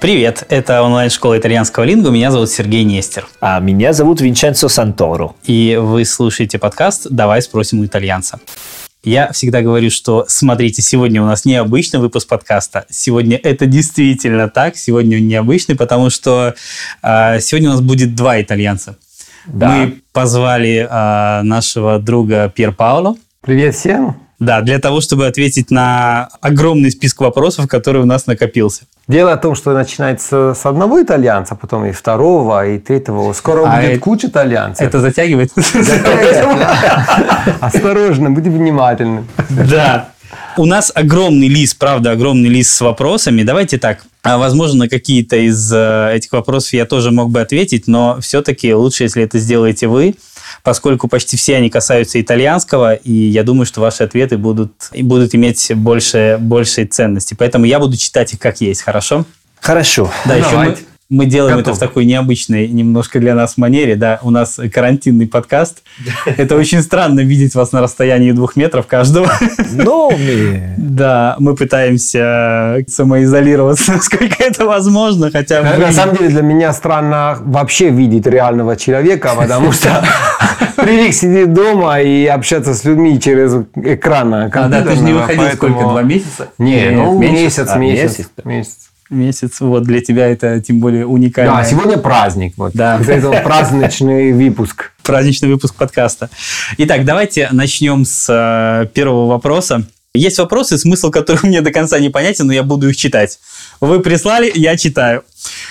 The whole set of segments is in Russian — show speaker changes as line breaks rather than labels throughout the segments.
Привет, это онлайн-школа итальянского лингу. Меня зовут Сергей Нестер.
А меня зовут Винченцо Санторо.
И вы слушаете подкаст «Давай спросим у итальянца». Я всегда говорю, что смотрите, сегодня у нас необычный выпуск подкаста. Сегодня это действительно так. Сегодня он необычный, потому что э, сегодня у нас будет два итальянца. Да. Мы позвали э, нашего друга Пьер Пауло.
Привет всем.
Да, для того, чтобы ответить на огромный список вопросов, который у нас накопился.
Дело в том, что начинается с одного итальянца, потом и второго, и третьего. Скоро а будет это, куча итальянцев.
Это затягивает?
Осторожно, будь внимательны.
Да. У нас огромный лист, правда, огромный лист с вопросами. Давайте так, а, возможно, на какие-то из э, этих вопросов я тоже мог бы ответить, но все-таки лучше, если это сделаете вы поскольку почти все они касаются итальянского, и я думаю, что ваши ответы будут, будут иметь больше, большей ценности. Поэтому я буду читать их как есть, хорошо?
Хорошо.
Да, еще мы, мы делаем Готов. это в такой необычной, немножко для нас манере, да, у нас карантинный подкаст. Это очень странно видеть вас на расстоянии двух метров каждого.
Ну.
Да, мы пытаемся самоизолироваться, насколько это возможно, хотя
бы... На самом деле для меня странно вообще видеть реального человека, потому что привык сидеть дома и общаться с людьми через экран.
А, да, ты же не выходил сколько, два месяца?
Не, ну месяц, а, месяц. Месяц
месяц. Вот для тебя это тем более уникально.
Да, сегодня праздник. Вот.
Да.
Это праздничный выпуск.
Праздничный выпуск подкаста. Итак, давайте начнем с э, первого вопроса. Есть вопросы, смысл которых мне до конца не понятен, но я буду их читать. Вы прислали, я читаю.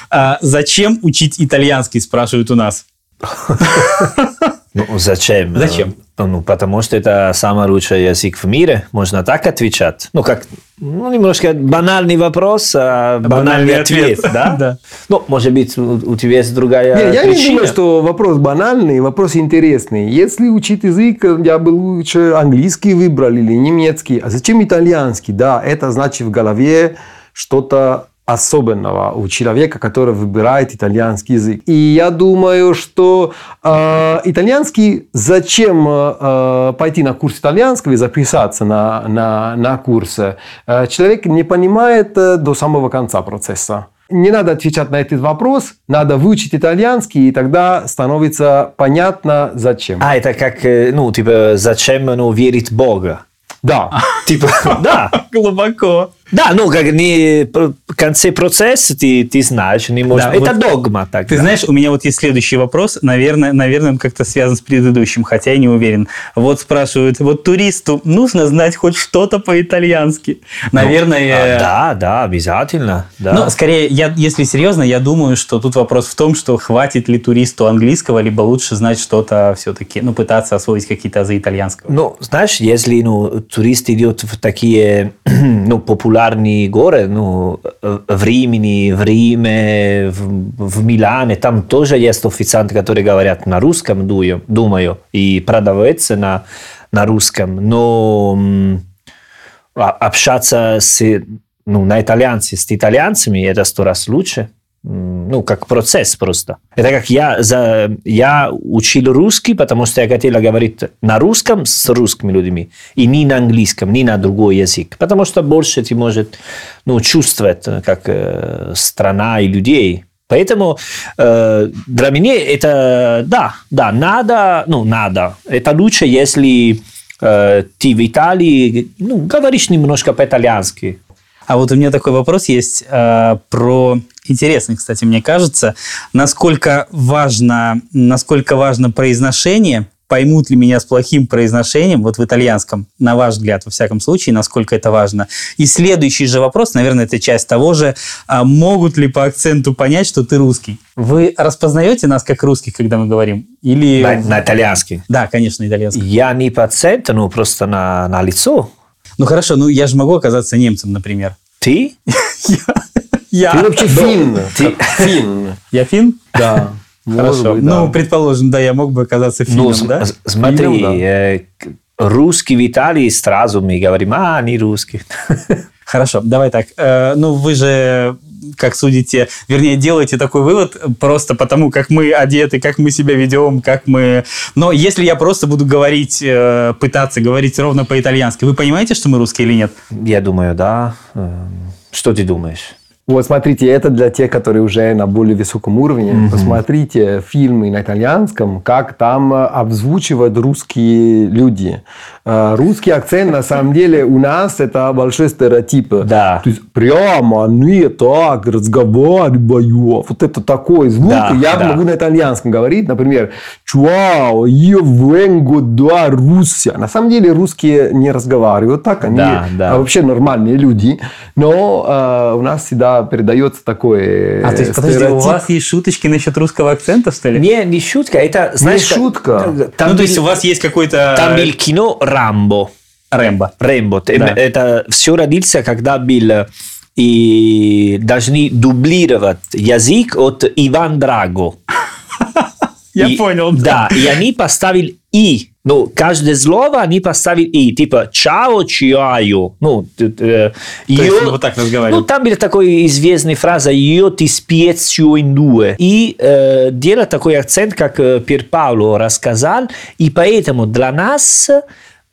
А, зачем учить итальянский, спрашивают у нас.
Ну, зачем?
Зачем?
Ну, потому что это самый лучший язык в мире. Можно так отвечать. Ну, как ну, немножко банальный вопрос, а банальный, банальный ответ, ответ да? да? Ну, может быть, у, у тебя есть другая
Нет,
я
не думаю, что вопрос банальный, вопрос интересный. Если учить язык, я бы лучше английский выбрал или немецкий. А зачем итальянский? Да, это значит в голове что-то особенного у человека, который выбирает итальянский язык. И я думаю, что э, итальянский, зачем э, пойти на курс итальянского и записаться на, на, на курс, э, человек не понимает э, до самого конца процесса. Не надо отвечать на этот вопрос, надо выучить итальянский, и тогда становится понятно, зачем.
А, это как, э, ну, типа, зачем ну, верить в Бога?
Да.
Типа, да.
Глубоко.
Да, ну, как не в конце процесса ты, ты знаешь, не можешь. Да, это вот догма. Так,
ты знаешь, у меня вот есть следующий вопрос. Наверное, наверное, он как-то связан с предыдущим, хотя я не уверен. Вот спрашивают, вот туристу нужно знать хоть что-то по-итальянски. Наверное...
Ну, а, да, да, обязательно. Да.
Ну, скорее, я, если серьезно, я думаю, что тут вопрос в том, что хватит ли туристу английского, либо лучше знать что-то все-таки, ну, пытаться освоить какие-то азы итальянского.
Ну, знаешь, если ну, турист идет в такие ну, популярные популярные горы, ну, в Римени, в Риме, в, в Милане, там тоже есть официанты, которые говорят на русском, думаю, и продавцы на, на русском, но общаться с, ну, на итальянце с итальянцами это сто раз лучше ну, как процесс просто. Это как я, за, я учил русский, потому что я хотел говорить на русском с русскими людьми, и не на английском, не на другой язык, потому что больше ты может ну, чувствовать, как э, страна и людей. Поэтому э, для меня это, да, да, надо, ну, надо. Это лучше, если э, ты в Италии ну, говоришь немножко по-итальянски.
А вот у меня такой вопрос есть э, про интересный, кстати, мне кажется, насколько важно, насколько важно произношение, поймут ли меня с плохим произношением, вот в итальянском, на ваш взгляд, во всяком случае, насколько это важно. И следующий же вопрос, наверное, это часть того же, а могут ли по акценту понять, что ты русский? Вы распознаете нас как русских, когда мы говорим? Или...
На, на итальянский?
Да, конечно, итальянский.
Я не по акценту, но просто на, на лицо.
Ну хорошо, ну я же могу оказаться немцем, например.
Ты?
Я.
Ты вообще фин.
Ты фин.
Я фин?
Да.
Хорошо. Ну, предположим, да, я мог бы оказаться финном, ну, да?
Смотри, финном, да. Э, русский в Италии сразу мы говорим, а, не русский.
Хорошо, давай так. Э, ну, вы же как судите, вернее, делаете такой вывод просто потому, как мы одеты, как мы себя ведем, как мы... Но если я просто буду говорить, э, пытаться говорить ровно по-итальянски, вы понимаете, что мы русские или нет?
Я думаю, да. Эм, Что ты думаешь?
Вот смотрите, это для тех, которые уже на более высоком уровне.
Мгм.
Посмотрите фильмы на итальянском, как там э, обзвучивают русские люди. Э, Русский акцент, на самом деле, у нас это большой стереотип.
Да.
То есть прямо они так разговаривают. Вот это такой звук.
Да,
Я
да.
могу на итальянском говорить, например, чуао, io vengo da Russia. На самом деле русские не разговаривают так, они
Да, да.
а, вообще нормальные люди, но э, у нас всегда передается такой э,
А, то есть, подожди, у вас есть шуточки насчет русского акцента, что ли?
Не, не шутка, это, знаешь... как-
шутка.
Там
ну, то есть, у вас есть какой-то...
Там был кино «Рамбо».
Рэмбо.
Рэмбо.
Да.
Это все родился, когда был и должны дублировать язык от Иван Драго.
Я
И-
понял.
Да, и они поставили «и». Ну, каждое слово они поставили «и». Типа «чао, чиаю». Ну,
То есть, вот так
Ну,
разговаривает.
там была такая известная фраза «io ti spiezio in due». И э, делает такой акцент, как э, Пьер Пауло рассказал. И поэтому для нас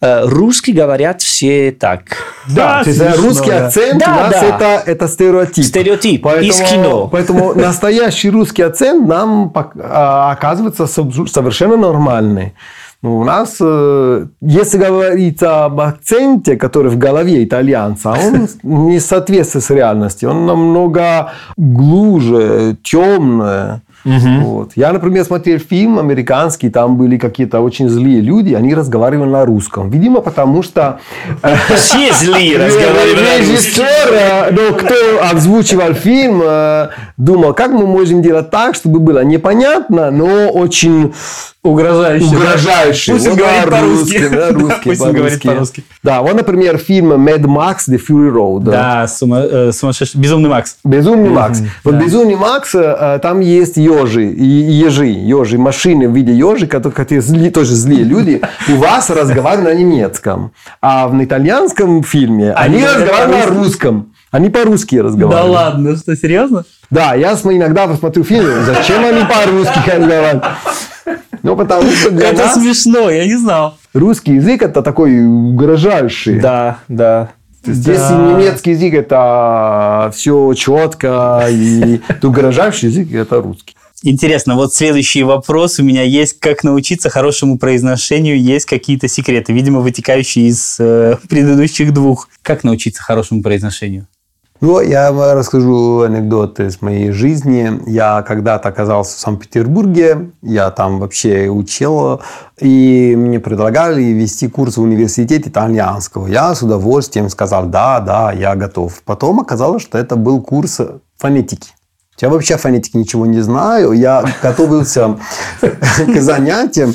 э, русские говорят все так.
Да,
Да,
то есть,
смешно,
русский
да.
акцент
Да,
у нас
да.
это, это стереотип.
Стереотип
Поэтому,
из кино.
Поэтому настоящий русский акцент нам а, оказывается совершенно нормальный. Ну, у нас, э, если говорить об акценте, который в голове итальянца, он не соответствует с реальностью. Он намного глубже, темный. Вот. Я, например, смотрел фильм американский, там были какие-то очень злые люди, они разговаривали на русском. Видимо, потому что... э,
Все злые разговаривают на.
Режиссер, э, ну, кто озвучивал фильм, э, думал, как мы можем делать так, чтобы было непонятно, но очень
Угрожающе. да?
угрожающе.
Пусть он
Вот,
говорит
да,
по-русски.
да, русский,
Пусть он говорит по-русски.
Да, вот, например, фильм Mad Max The Fury Road.
Да, сума- э, сумасшедший. Безумный Макс.
Безумный Макс. Вот
да.
Безумный Макс, э, там есть ежи, ежи, ежи, машины в виде ежи, которые, которые зли- тоже злые люди, у вас разговаривают на немецком. А в итальянском фильме
Они
они, разговаривают на русском. Они по-русски
Да
разговаривают.
ладно, что, серьезно?
Да, я иногда посмотрю фильм, зачем они по-русски разговаривают? Ну, потому что для
Это
нас
смешно, я не знал.
русский язык это такой угрожающий.
Да, да.
То есть,
Да.
Немецкий язык это все четко, и угрожающий язык это русский.
Интересно, вот следующий вопрос у меня есть. Как научиться хорошему произношению? Есть какие-то секреты, видимо, вытекающие из э, предыдущих двух. Как научиться хорошему произношению?
Ну, я расскажу анекдот из моей жизни. Я когда-то оказался в Санкт-Петербурге, я там вообще учил, и мне предлагали вести курс в университете итальянского. Я с удовольствием сказал, да, да, я готов. Потом оказалось, что это был курс фонетики. Я вообще о фонетике ничего не знаю. Я готовился к занятиям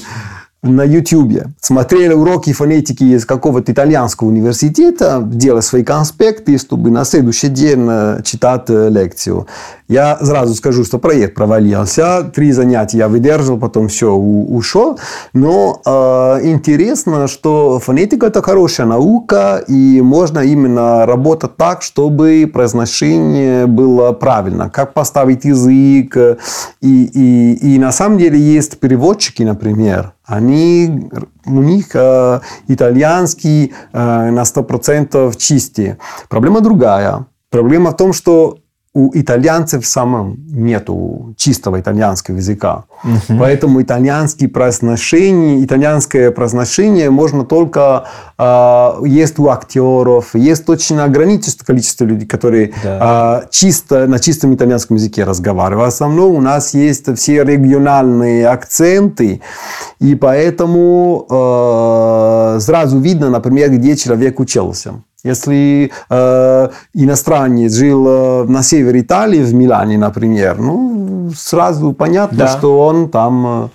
на YouTube. Смотрели уроки фонетики из какого-то итальянского университета, делали свои конспекты, чтобы на следующий день э, читать э, лекцию. Я сразу скажу, что проект провалился. Три занятия я выдержал, потом все, ушел. Но э, интересно, что фонетика – это хорошая наука, и можно именно работать так, чтобы произношение было правильно. Как поставить язык. э, И, и, и на самом деле есть переводчики, например, они, у них э, итальянский э, на 100% чистый. Проблема другая. Проблема в том, что у итальянцев самом нету чистого итальянского языка. Поэтому итальянские произношения, итальянское произношение можно только э, есть у актеров, есть очень ограниченное количество людей, которые
Да.
э, чисто на чистом итальянском языке разговаривают. В основном у нас есть все региональные акценты, и поэтому э, сразу видно, например, где человек учился. Если э, иностранец жил э, на севере Италии, в Милане, например, ну, сразу понятно,
Да.
что он там э,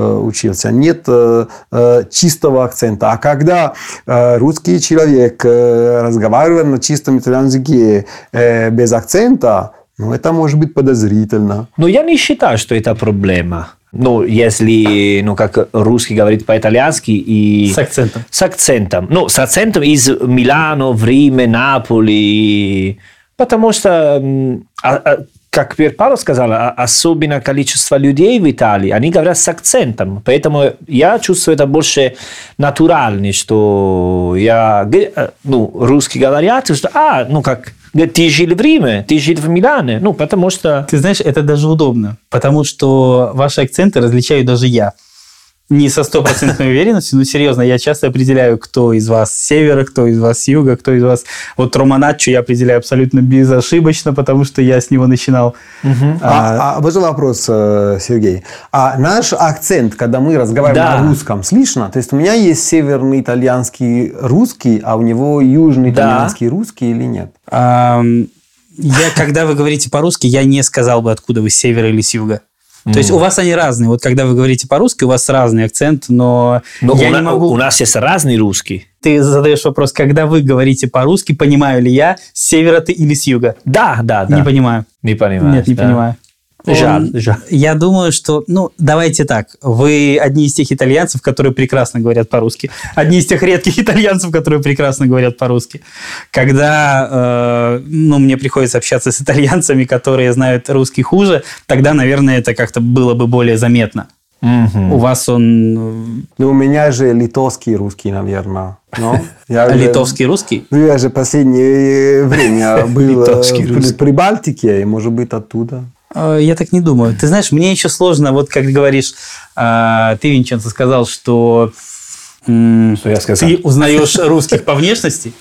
э, учился. Нет э, э, чистого акцента. А когда э, русский человек э, разговаривает на чистом итальянском языке э, без акцента, ну, это может быть подозрительно.
Но я не считаю, что это проблема. Ну, если, ну, как русский говорит по-итальянски и...
С акцентом.
С акцентом. Ну, с акцентом из Милано, в Риме, Наполи. Потому что... а, а, как Пьер Павло сказал, а, особенно количество людей в Италии, они говорят с акцентом. Поэтому я чувствую это больше натурально, что я, э, ну, русский говорят, что, а, ну, как, ты жил в Риме, ты жил в Милане, ну, потому что...
Ты знаешь, это даже удобно, потому что ваши акценты различаю даже я не со стопроцентной уверенностью, но серьезно, я часто определяю, кто из вас с севера, кто из вас с юга, кто из вас... Вот Романаччо я определяю абсолютно безошибочно, потому что я с него начинал.
Угу. А, а, а вот вопрос, э, Сергей. А наш акцент, когда мы разговариваем да. на русском, слышно? То есть у меня есть северный итальянский русский, а у него южный итальянский да. русский или нет?
А, я, когда вы говорите по-русски, я не сказал бы, откуда вы с севера или с юга. То есть у вас они разные. Вот когда вы говорите по-русски, у вас разный акцент, но,
но я у, не могу... у нас есть разный русский.
Ты задаешь вопрос, когда вы говорите по-русски, понимаю ли я, с севера ты или с юга?
Да, да, да.
Не понимаю.
Не понимаю.
Нет, не да. понимаю.
Жаль, жаль.
Я думаю, что, ну, давайте так. Вы одни из тех итальянцев, которые прекрасно говорят по-русски. Одни из тех редких итальянцев, которые прекрасно говорят по-русски. Когда, э, ну, мне приходится общаться с итальянцами, которые знают русский хуже, тогда, наверное, это как-то было бы более заметно. Угу. У вас он...
Э, ну, у меня же литовский русский, наверное.
Но я а литовский русский?
Ну, я же последнее время был в Прибалтике, и, может быть, оттуда.
Э, я так не думаю. Ты знаешь, мне еще сложно, вот как говоришь, э, ты, Винченцо, сказал, что, что ты узнаешь русских по внешности.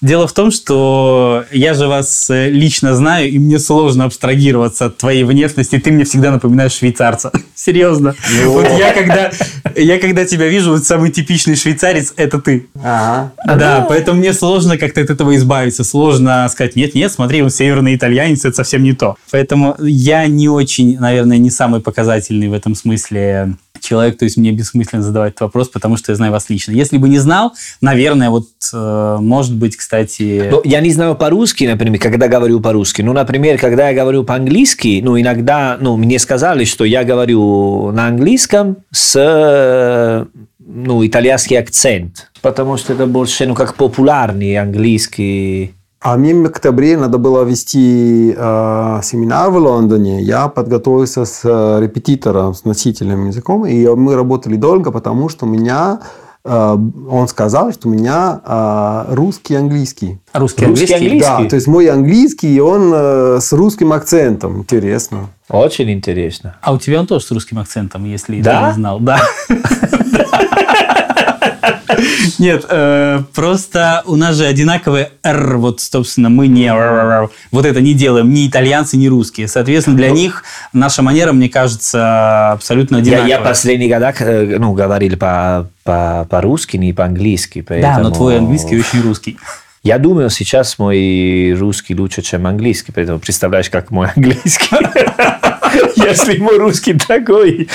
Дело в том, что я же вас э, лично знаю, и мне сложно абстрагироваться от твоей внешности. Ты мне всегда напоминаешь швейцарца. Серьезно. Ну. Вот я когда, я когда тебя вижу, вот самый типичный швейцарец – это ты. Ага. Да, поэтому мне сложно как-то от этого избавиться. Сложно сказать, нет-нет, смотри, он северный итальянец, это совсем не то. Поэтому я не очень, наверное, не самый показательный в этом смысле человек, то есть мне бессмысленно задавать этот вопрос, потому что я знаю вас лично. Если бы не знал, наверное, вот, э, может быть, кстати...
Но я не знаю по-русски, например, когда говорю по-русски. Ну, например, когда я говорю по-английски, ну, иногда, ну, мне сказали, что я говорю на английском с, ну, итальянский акцент, потому что это больше, ну, как популярный английский
а мне в октябре надо было вести э, семинар в Лондоне. Я подготовился с э, репетитором, с носителем языком, и мы работали долго, потому что у меня э, он сказал, что у меня э, русский английский.
Русский, русский английский?
Да, то есть мой английский, он э, с русским акцентом. Интересно.
Очень интересно.
А у тебя он тоже с русским акцентом, если
да?
ты не знал. Да. Нет, э, просто у нас же одинаковые «р», вот, собственно, мы не вот это не делаем, ни итальянцы, ни русские. Соответственно, для ну, них наша манера, мне кажется, абсолютно одинаковая.
Я, я последний года э, ну, говорил по, по, по-русски, не по-английски.
Поэтому... Да, но твой английский очень русский.
Я думаю, сейчас мой русский лучше, чем английский, поэтому представляешь, как мой английский. Если мой русский такой.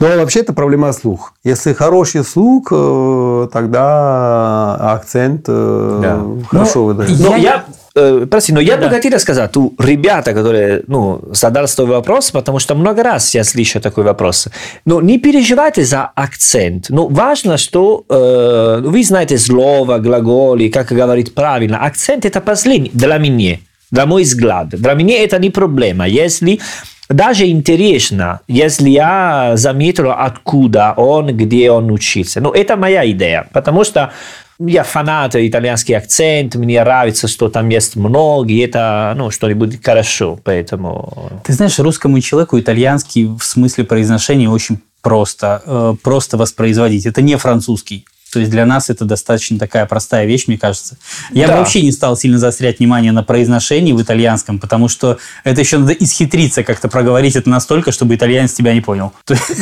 Но вообще это проблема слух. Если хороший слух, э, тогда акцент э, да. хорошо выдает.
Но я, э, прости, но я да. бы хотел сказать, у ребята, которые ну, задали свой вопрос, потому что много раз я слышу такой вопрос. Но не переживайте за акцент. Но важно, что э, вы знаете слово, глаголи, как говорить правильно. Акцент это последний для меня. Для мой взгляд. Для меня это не проблема. Если даже интересно, если я заметил, откуда он, где он учился. Ну, это моя идея, потому что я фанат итальянский акцент, мне нравится, что там есть много, и это ну, что-нибудь хорошо, поэтому...
Ты знаешь, русскому человеку итальянский в смысле произношения очень просто, э, просто воспроизводить. Это не французский. То есть для нас это достаточно такая простая вещь, мне кажется. Я да. бы вообще не стал сильно заострять внимание на произношении в итальянском, потому что это еще надо исхитриться как-то проговорить это настолько, чтобы итальянец тебя не понял.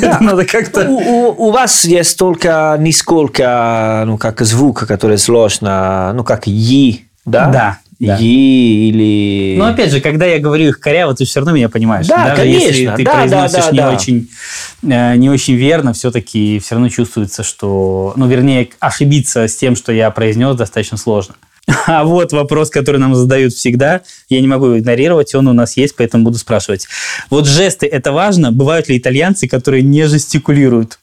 Да. надо как-то... У, у, у вас есть только несколько, ну, как звука, который сложно, ну, как «и», да?
Да.
Да. Е или...
Но опять же, когда я говорю их коряво, ты все равно меня понимаешь.
Да,
Даже
конечно.
если ты
да,
произносишь
да, да,
не,
да.
Очень, э, не очень верно, все-таки все равно чувствуется, что... Ну, вернее, ошибиться с тем, что я произнес, достаточно сложно. А вот вопрос, который нам задают всегда, я не могу его игнорировать, он у нас есть, поэтому буду спрашивать. Вот жесты – это важно? Бывают ли итальянцы, которые не жестикулируют?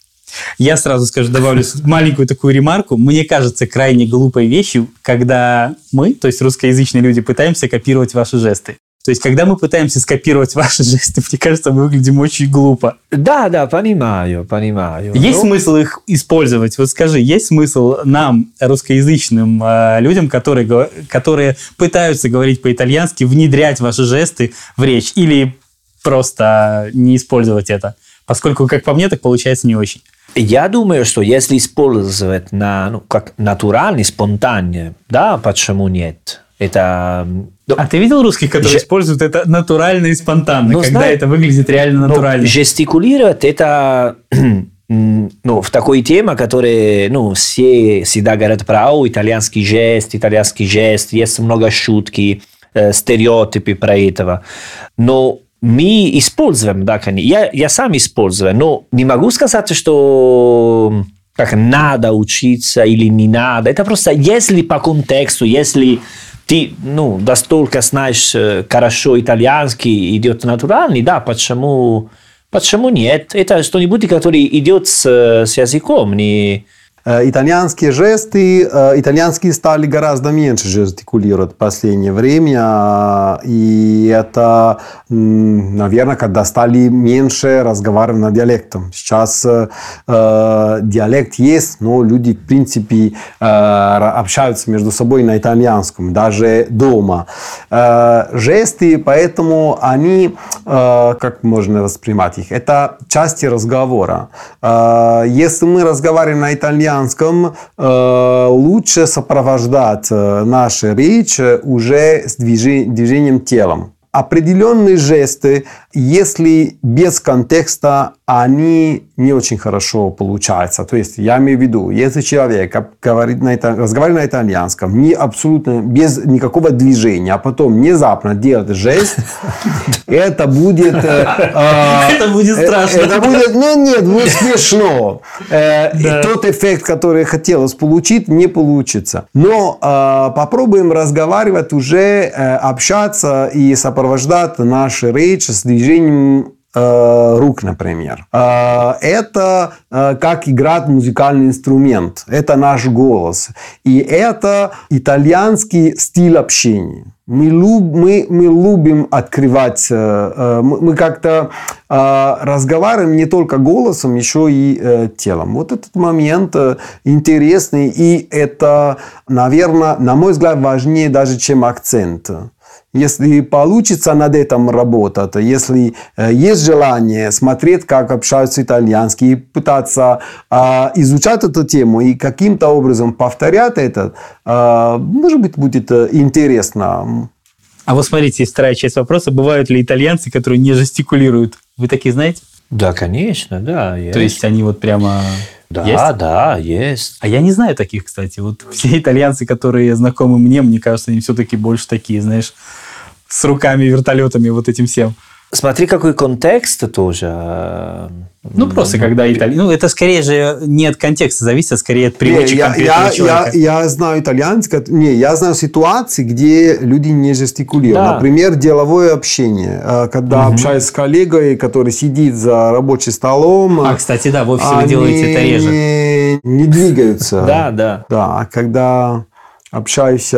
Я сразу скажу, добавлю маленькую такую ремарку. Мне кажется крайне глупой вещью, когда мы, то есть русскоязычные люди, пытаемся копировать ваши жесты. То есть, когда мы пытаемся скопировать ваши жесты, мне кажется, мы выглядим очень глупо.
Да, да, понимаю, понимаю.
Есть Но... смысл их использовать? Вот скажи, есть смысл нам, русскоязычным э, людям, которые, которые пытаются говорить по-итальянски, внедрять ваши жесты в речь? Или просто не использовать это? Поскольку, как по мне, так получается не очень.
Я думаю, что если использовать на, ну, как натуральный, спонтанный, да, почему нет? Это...
Ну, а ты видел русских, которые Ж... используют это натурально и спонтанно, ну, когда знаю, это выглядит реально ну, натурально?
Жестикулировать это ну, в такой теме, которая, ну, все всегда говорят про о, итальянский жест, итальянский жест, есть много шутки, э, стереотипы про этого. Но мы используем, да, конечно. Я, я сам использую, но не могу сказать, что как надо учиться или не надо. Это просто, если по контексту, если ты ну, настолько знаешь хорошо итальянский, идет натуральный, да, почему, почему нет? Это что-нибудь, который идет с, с языком, не,
Э, итальянские жесты, э, итальянские стали гораздо меньше жестикулировать в последнее время. А, и это, наверное, когда стали меньше разговаривать на диалектом. Сейчас э, диалект есть, но люди, в принципе, общаются между собой на итальянском, даже дома. Жесты, поэтому они, как можно воспринимать их, это части разговора. Если мы разговариваем на итальянском, итальянском э, лучше сопровождать э, наши речи уже с движением телом. Определенные жесты, если без контекста, они не очень хорошо получаются. То есть, я имею в виду, если человек говорит на это, разговаривает на итальянском, не абсолютно без никакого движения, а потом внезапно делает жест, это будет... Э,
а, это будет страшно.
Это будет, ну нет, ну смешно. Э, тот эффект, который хотелось получить, не получится. Но а, попробуем разговаривать уже, э, общаться и сопровождать наши речи с движением э, рук, например. Э, это э, как играть музыкальный инструмент. Это наш голос. И это итальянский стиль общения. Мы, люб, мы, мы любим открывать, мы как-то разговариваем не только голосом, еще и телом. Вот этот момент интересный, и это, наверное, на мой взгляд, важнее даже, чем акцент. Если получится над этим работать, если э, есть желание смотреть, как общаются итальянские, пытаться э, изучать эту тему и каким-то образом повторять это, э, может быть, будет э, интересно.
А вот смотрите, есть вторая часть вопроса. Бывают ли итальянцы, которые не жестикулируют? Вы такие знаете?
Да, конечно, да.
Есть. То есть они вот прямо...
Да, есть? да, есть.
А я не знаю таких, кстати. Вот все итальянцы, которые знакомы мне, мне кажется, они все-таки больше такие, знаешь, с руками, вертолетами, вот этим всем.
Смотри, какой контекст тоже.
Ну, просто ну, когда итальянцы... Ну, это скорее же не от контекста зависит, а скорее от привычек
я, я, человека. Я, я знаю итальянский... Не, я знаю ситуации, где люди не жестикулируют. Да. Например, деловое общение. Э, когда угу. общаюсь с коллегой, который сидит за рабочим столом...
А, кстати, да, в офисе вы делаете это реже.
Не, не двигаются.
Да, да.
Да, а когда общаюсь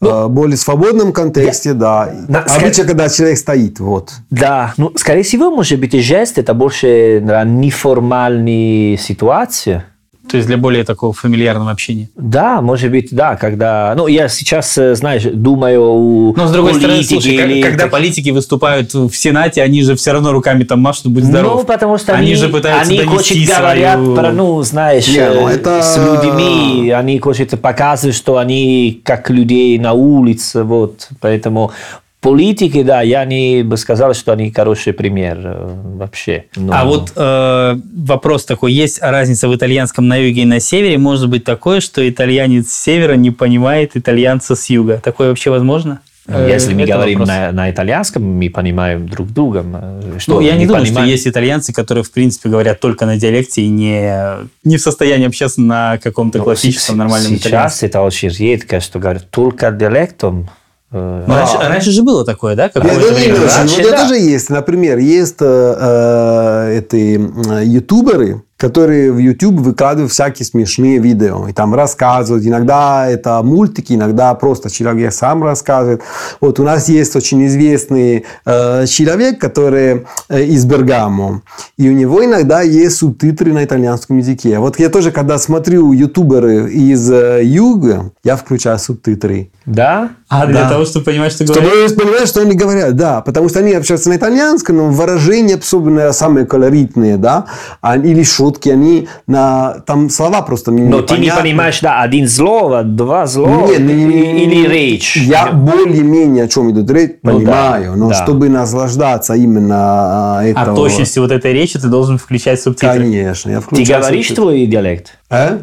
ну, более свободном контексте, я, да. На, Обычно, скорее, когда человек стоит, вот.
Да, ну, скорее всего, может быть, жест это больше неформальные ситуации.
То есть для более такого фамильярного общения.
Да, может быть, да, когда... Ну, я сейчас, э, знаешь, думаю о
Но, с другой стороны, слушай, или... когда политики выступают в Сенате, они же все равно руками там машут, будь здоров.
Ну, потому что
они, они же пытаются
они
донести
свою... говорят про, ну, знаешь, Не, ну, это... с людьми, они хотят показывать, что они как людей на улице, вот, поэтому Политики, да, я не бы сказал, что они хороший пример э, вообще.
Но... А вот э, вопрос такой, есть разница в итальянском на юге и на севере? Может быть такое, что итальянец с севера не понимает итальянца с юга? Такое вообще возможно?
Ну, если мы Это говорим на, на итальянском, мы понимаем друг друга.
Э, что ну, я не думаю, понимаем... что есть итальянцы, которые, в принципе, говорят только на диалекте и не, не в состоянии общаться на каком-то ну, классическом, нормальном
сейчас итальянском. Сейчас это очень редко, что говорят только диалектом.
Э, Но раньше, раньше же было такое, да?
Нет, это, время? Раньше, вот да. это же есть. Например, есть э, э, эти ютуберы, которые в YouTube выкладывают всякие смешные видео. И там рассказывают. Иногда это мультики, иногда просто человек сам рассказывает. Вот у нас есть очень известный э, человек, который э, из Бергамо. И у него иногда есть субтитры на итальянском языке. Вот я тоже, когда смотрю ютуберы из э, юга, я включаю субтитры.
Да?
А для
Да.
того, чтобы понимать, что
Чтобы
говорят?
понимать, что они говорят, да, потому что они общаются на итальянском, но выражения особенно самые колоритные, да, а- или шутки, они на там слова просто мне
Но ты не понимаешь, да, один слово, два слова
Нет, не- не-
или речь.
Я более-менее о чем идет речь,
Ну да,
понимаю, но
да.
чтобы наслаждаться именно а,
А
этого...
точности вот этой речи ты должен включать субтитры.
Конечно, я
Ты
включаю
говоришь
субтитры.
твой диалект?
Э?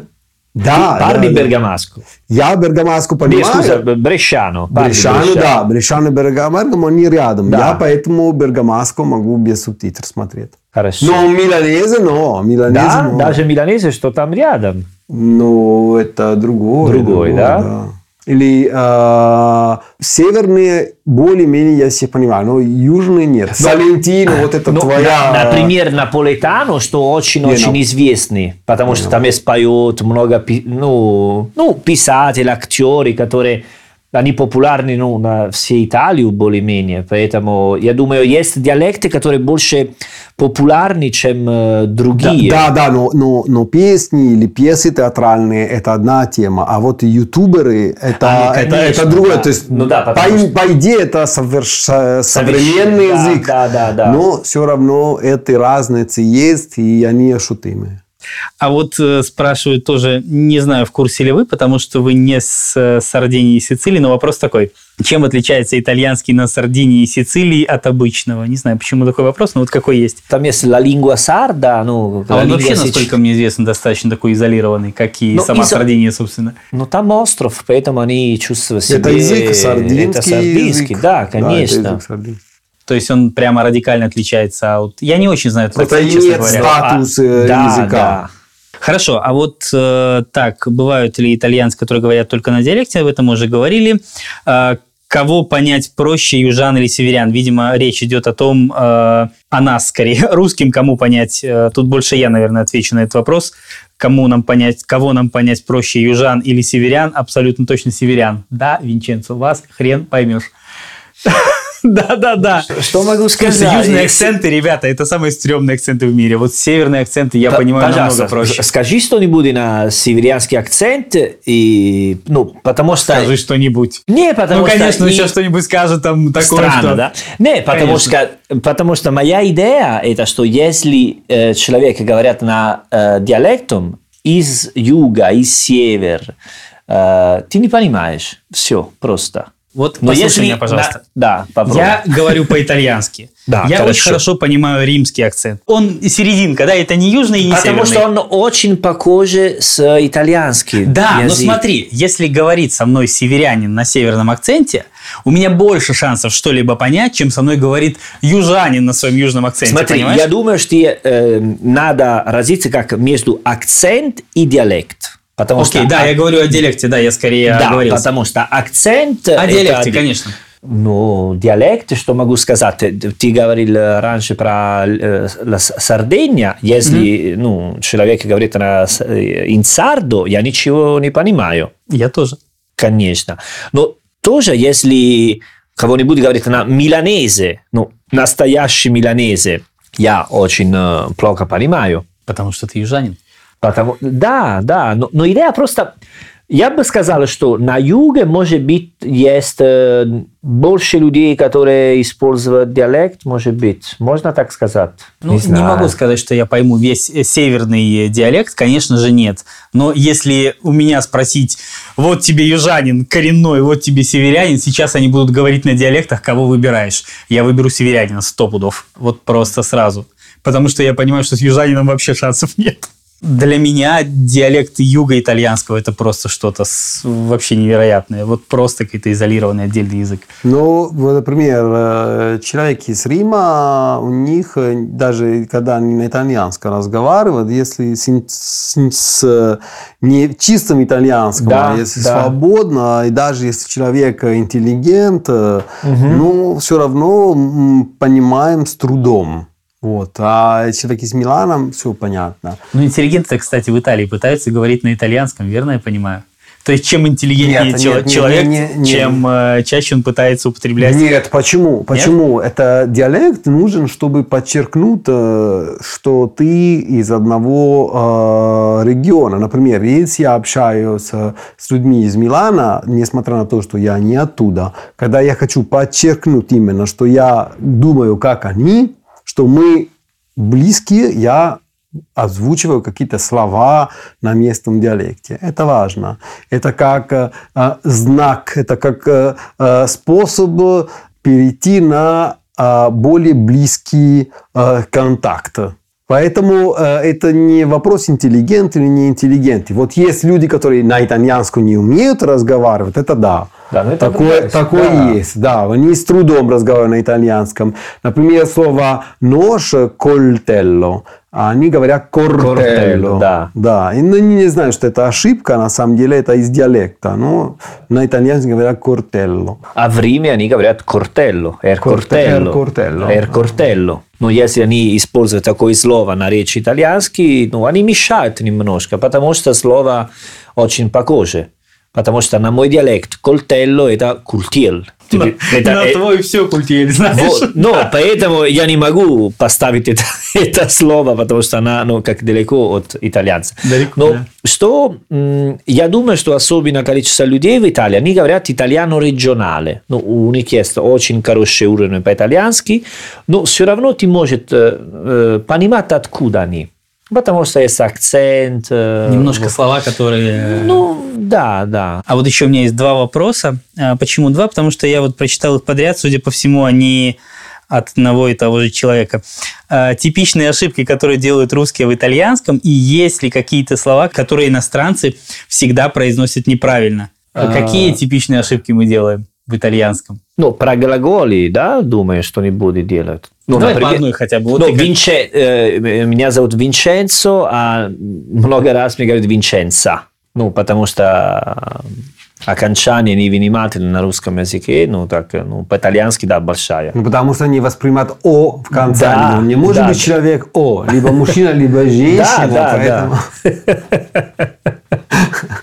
Да,
Парли
да, да.
бергаmasco.
Я бергаmasку
Не,
понимаю.
scusa, бresciano. parli
Брешану,
bresciano.
да, Брешану и Бергамо, они рядом.
Да.
Я поэтому Бергамаску могу без субтитров смотреть.
Хорошо.
Но миланезе, но. Миланезе,
да,
но.
даже миланезе, что там рядом.
Ну, это другой.
Другой, да?
Или э, северные более-менее я все понимаю, но южные нет. Салентино, вот это
Ну,
твоя...
на- например, Наполетано, что очень-очень
Не, ну.
известный, потому что там есть поет много ну, ну, писателей, актеры, которые они популярны ну, на всей Италии более-менее. Поэтому я думаю, есть диалекты, которые больше популярны, чем э,
Да,
другие.
да, да, но, но, но песни или пьесы театральные это одна тема, а вот ютуберы это,
А,
это, это другое.
да.
То есть,
Ну да,
по,
что-
по идее, это соверш- современный
да,
язык,
да, да, да.
но все равно эти разницы есть, и они ощутимы.
А вот э, спрашивают тоже, не знаю, в курсе ли вы, потому что вы не с э, Сардинии и Сицилии, но вопрос такой. Чем отличается итальянский на Сардинии и Сицилии от обычного? Не знаю, почему такой вопрос, но вот какой есть.
Там есть la lingua sarda, ну,
А он вообще,
sic-
насколько мне известно, достаточно такой изолированный, как и
Ну,
сама
из-
Сардиния, собственно.
Ну, там остров, поэтому они чувствуют себя...
это язык сардинский,
Это сардинский,
язык.
да,
это
конечно.
язык сардинский.
То есть он прямо радикально отличается от... Я не очень знаю
Это и нет
говоря.
статус э,
да,
языка.
да.
Хорошо, а вот э, так, бывают ли итальянцы, которые говорят только на диалекте, об этом мы уже говорили. Э, кого понять проще, южан или северян? Видимо, речь идет о том, э, о нас скорее, русским, кому понять. Э, тут больше я, наверное, отвечу на этот вопрос. Кому нам понять, кого нам понять проще, южан или северян? Абсолютно точно северян. Да, Винченцо, вас хрен поймешь. Да-да-да.
Что могу сказать?
Южные акценты, ребята, это самые стрёмные акценты в мире. Вот северные акценты я понимаю намного проще.
Скажи что-нибудь на северянский акцент, и, ну, потому что...
Скажи что-нибудь.
Не, потому
Ну,
что...
конечно,
и-
сейчас что-нибудь скажет там такое, что...
да? Не, потому
Конечно.
что, потому что моя идея это, что если э, человек говорит на э, диалектом из юга, из север, э, ты не понимаешь. Все, просто.
Вот
Но
послушай
если...
меня, пожалуйста.
на- Да, попробуй.
Я говорю по-итальянски.
Да,
Я
хорошо.
очень хорошо понимаю римский акцент. Он серединка, да, это не южный и не
Потому
северный.
что он очень похож с итальянским
Да, но
язык.
смотри, если говорит со мной северянин на северном акценте, у меня больше шансов что-либо понять, чем со мной говорит южанин на своем южном акценте.
Смотри,
понимаешь?
я думаю, что э, надо разиться как между акцент и диалект. Потому
Окей,
что
да,
ак-
я говорю о диалекте, да, я скорее
да,
оговорился.
потому что акцент...
О
это
диалекте,
один-
конечно.
Ну, диалект, что могу сказать? Ты, говорил э, раньше про э, С- Сардиния. Если ну, человек говорит на, э, in сардо, я ничего не понимаю,
Я тоже.
конечно. Но тоже, если кого-нибудь говорит на миланезе, ну, настоящий миланезе, я очень э, плохо понимаю.
Потому что ты южанин.
Потому, да, да, но, но идея просто... Я бы сказал, что на юге, может быть, есть э, больше людей, которые используют диалект, может быть. Можно так сказать?
Ну, не,
знаю.
могу сказать, что я пойму весь э, северный э, диалект, конечно же, нет. Но если у меня спросить, вот тебе южанин коренной, вот тебе северянин, сейчас они будут говорить на диалектах, кого выбираешь. Я выберу северянина сто пудов. Вот просто сразу. Потому что я понимаю, что с южанином вообще шансов нет. Для меня диалект юга итальянского это просто что-то вообще невероятное. Вот просто какой-то изолированный отдельный язык.
Ну, вот, например, э, человек из Рима, у них, э, даже когда они на итальянском разговаривают, если с, с- с не чистым итальянском,
Да,
а если
да.
свободно, и даже если человек интеллигент, э, ну, все равно понимаем с трудом. Вот. А человек из Милана, все понятно.
Ну, интеллигенты, кстати, в Италии пытаются говорить на итальянском, верно я понимаю? То есть, чем интеллигентнее
Нет,
чел-
нет, нет,
человек,
нет, нет,
чем э, чаще он пытается употреблять.
Нет, почему? Почему? Это диалект нужен, чтобы подчеркнуть, э, что ты из одного э, региона. Например, если я общаюсь с людьми из Милана, несмотря на то, что я не оттуда, когда я хочу подчеркнуть именно, что я думаю, как они, что мы близкие, я озвучиваю какие-то слова на местном диалекте. Это важно. Это как э, э, знак, это как э, э, способ перейти на э, более близкий э, контакт. Поэтому э, это не вопрос интеллигент или не интеллигент. Вот есть люди, которые на итальянском не умеют разговаривать, это да.
Да, ну это
такое такое
да.
есть, да. Они с трудом разговаривают на итальянском. Например, слово нож кольтелло. А они говорят кортелло.
Да.
Да. И, ну, они не знают, что это ошибка, на самом деле это из диалекта. Но на итальянском говорят кортелло.
А в Риме они говорят кортелло. эр кортелло.
Эр кортелло.
Но если они используют такое слово на речи итальянский, ну, они мешают немножко, потому что слово очень похоже. Потому что на мой диалект кольтелло это культил.
На,
Это-
на
э,
твой все культиль, знаешь.
Вот, но поэтому я не могу поставить это, это слово, потому что она ну, как далеко от итальянца.
Далеко,
но
да.
что, я думаю, что особенно количество людей в Италии, они говорят итальяно регионале. Ну, у них есть очень хороший уровень по-итальянски, но все равно ты можешь э, понимать, откуда они. Потому что есть акцент. э,
Немножко
вот.
слова, которые...
Ну, да, да.
А вот еще у меня есть два вопроса. А, Почему два? Потому что я вот прочитал их подряд, судя по всему, они от одного и того же человека. А, Типичные ошибки, которые делают русские в итальянском, и есть ли какие-то слова, которые иностранцы всегда произносят неправильно? А. Какие типичные ошибки мы делаем в итальянском?
Ну, про глаголи, да, думаю, что не будет делать. Ну,
Давай
например-
по одной хотя бы. Вот
Ну,
как-
Винче- э, меня зовут Винченцо, а много раз мне говорят Винченца. Ну, потому что окончание невнимательно на русском языке, ну, так, ну, по-итальянски, да, большая.
Ну, потому что они воспринимают «о» в конце.
Да,
Ну, не может
да.
быть человек «о». Либо мужчина, либо женщина.
Да, да, да.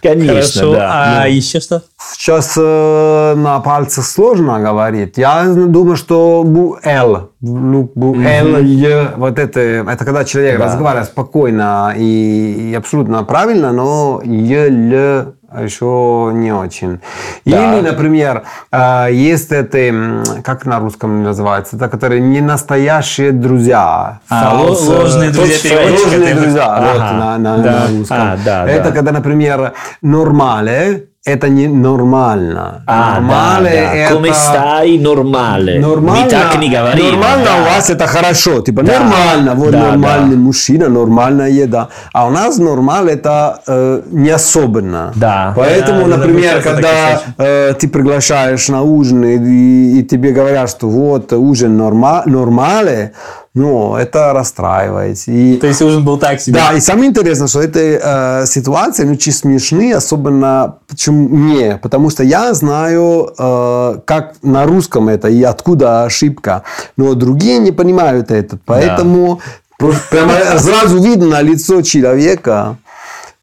Конечно,
Хорошо.
да.
А
Ну,
еще что?
Сейчас э, на пальцах сложно говорить. Я думаю, что бу L, ну, бу L, Е, вот это, это когда человек
Да.
разговаривает спокойно и, и абсолютно правильно, но Е, Л еще не очень.
Да.
Или, например, э, есть это, как на русском называется, это которые не настоящие друзья.
А,
Фалс,
ло- ложные
э,
друзья переводчика,
Ложные друзья, вот,
Ага,
на, на-
да.
на русском.
А, да,
это
да.
когда, например, нормале, это не нормально.
а,
нормале
да, да.
это...
Come stai? Нормале.
Нормально,
Мы так не говорим.
нормально
да.
у вас это хорошо, типа
Да,
нормально, вот
да,
нормальный
да.
мужчина, нормальная еда. А у нас нормально это э, не особенно.
Да.
Поэтому,
Да,
например, когда э, ты приглашаешь на ужин и, и тебе говорят, что вот ужин норма, нормале, ну это расстраивает. И,
То есть ужин был так себе.
да, и самое интересное, что эти э, ситуации ну, очень смешные, особенно почему мне, потому что я знаю, э, как на русском это и откуда ошибка, но другие не понимают это, поэтому просто прямо сразу видно на лицо человека,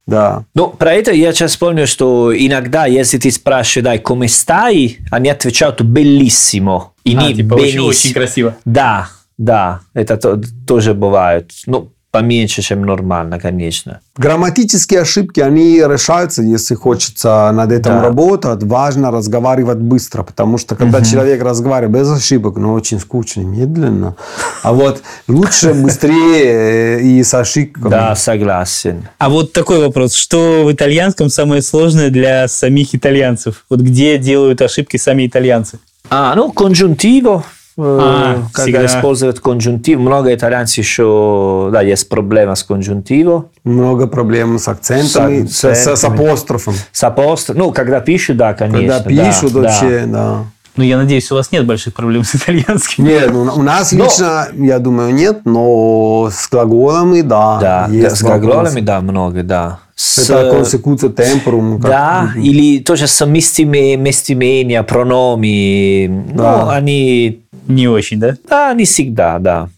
да.
Ну, про это я сейчас помню, что иногда, если ты спрашиваешь, дай, come stai, они отвечают bellissimo. И
А,
не
типа очень, очень красиво.
Да, да, это то- тоже бывает. Ну, поменьше, чем нормально, конечно.
Грамматические ошибки, они решаются, если хочется над этим
Да.
работать. Важно разговаривать быстро, потому что когда человек разговаривает без ошибок, ну, очень скучно, медленно. А вот лучше быстрее э, и с ошибками.
Да, согласен.
А вот такой вопрос. Что в итальянском самое сложное для самих итальянцев? Вот где делают ошибки сами итальянцы?
А, ну, конжунтиво. Э,
А,
когда
всегда.
используют конжунтив. Много итальянцев еще, да, есть проблема с конжунтиво.
Много проблем с акцентами,
С
с, с- с
акцентами.
апострофом.
С апостроф- Ну, когда пишут, да, конечно.
Когда пишут
да, да.
вообще, да.
Ну, я надеюсь, у вас нет больших проблем с итальянским.
Нет, ну, у нас
Но-
лично, я думаю, нет, но с глаголами, да.
Да,
есть
с глаголами, да, много, да. С,
Это консекуция темпорум. как-
Да, или тоже с местоимения, прономи.
Да.
Ну, они,
Не очень, да?
да, не всегда, да.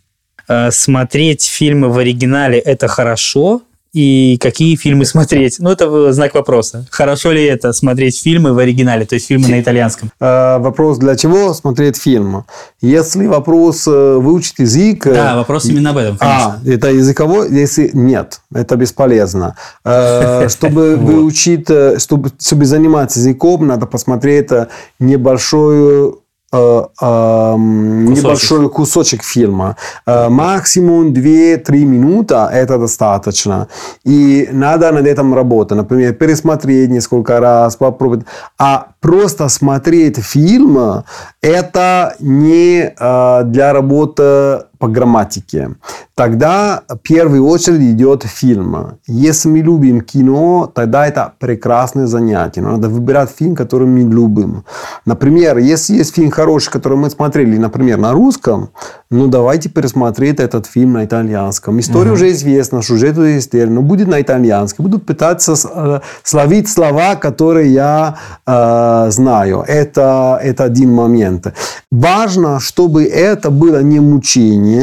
э, смотреть фильмы в оригинале это хорошо, и какие фильмы смотреть. Ну, это знак вопроса. Хорошо ли это смотреть фильмы в оригинале, то есть фильмы на итальянском?
Э, вопрос, для чего смотреть фильм? Если вопрос э, выучить язык... э,
Да, вопрос именно об этом, конечно.
А, это языковой? Если нет, это бесполезно. Чтобы выучить, э, чтобы, чтобы заниматься языком, надо посмотреть небольшую
Кусочек.
небольшой кусочек фильма. Э, Максимум 2-3 минуты это достаточно. И надо над этим работать. Например, пересмотреть несколько раз, попробовать. А просто смотреть фильм это не э, для работы по грамматике. Тогда в первую очередь идет фильм. Если мы любим кино, тогда это прекрасное занятие. Но надо выбирать фильм, который мы любим. Например, если есть фильм хороший, который мы смотрели, например, на русском, ну давайте пересмотреть этот фильм на итальянском. История уже известна, сюжет уже известен, но будет на итальянском. Буду пытаться э, словить слова, которые я э, знаю. Это, это один момент. Важно, чтобы это было не мучение,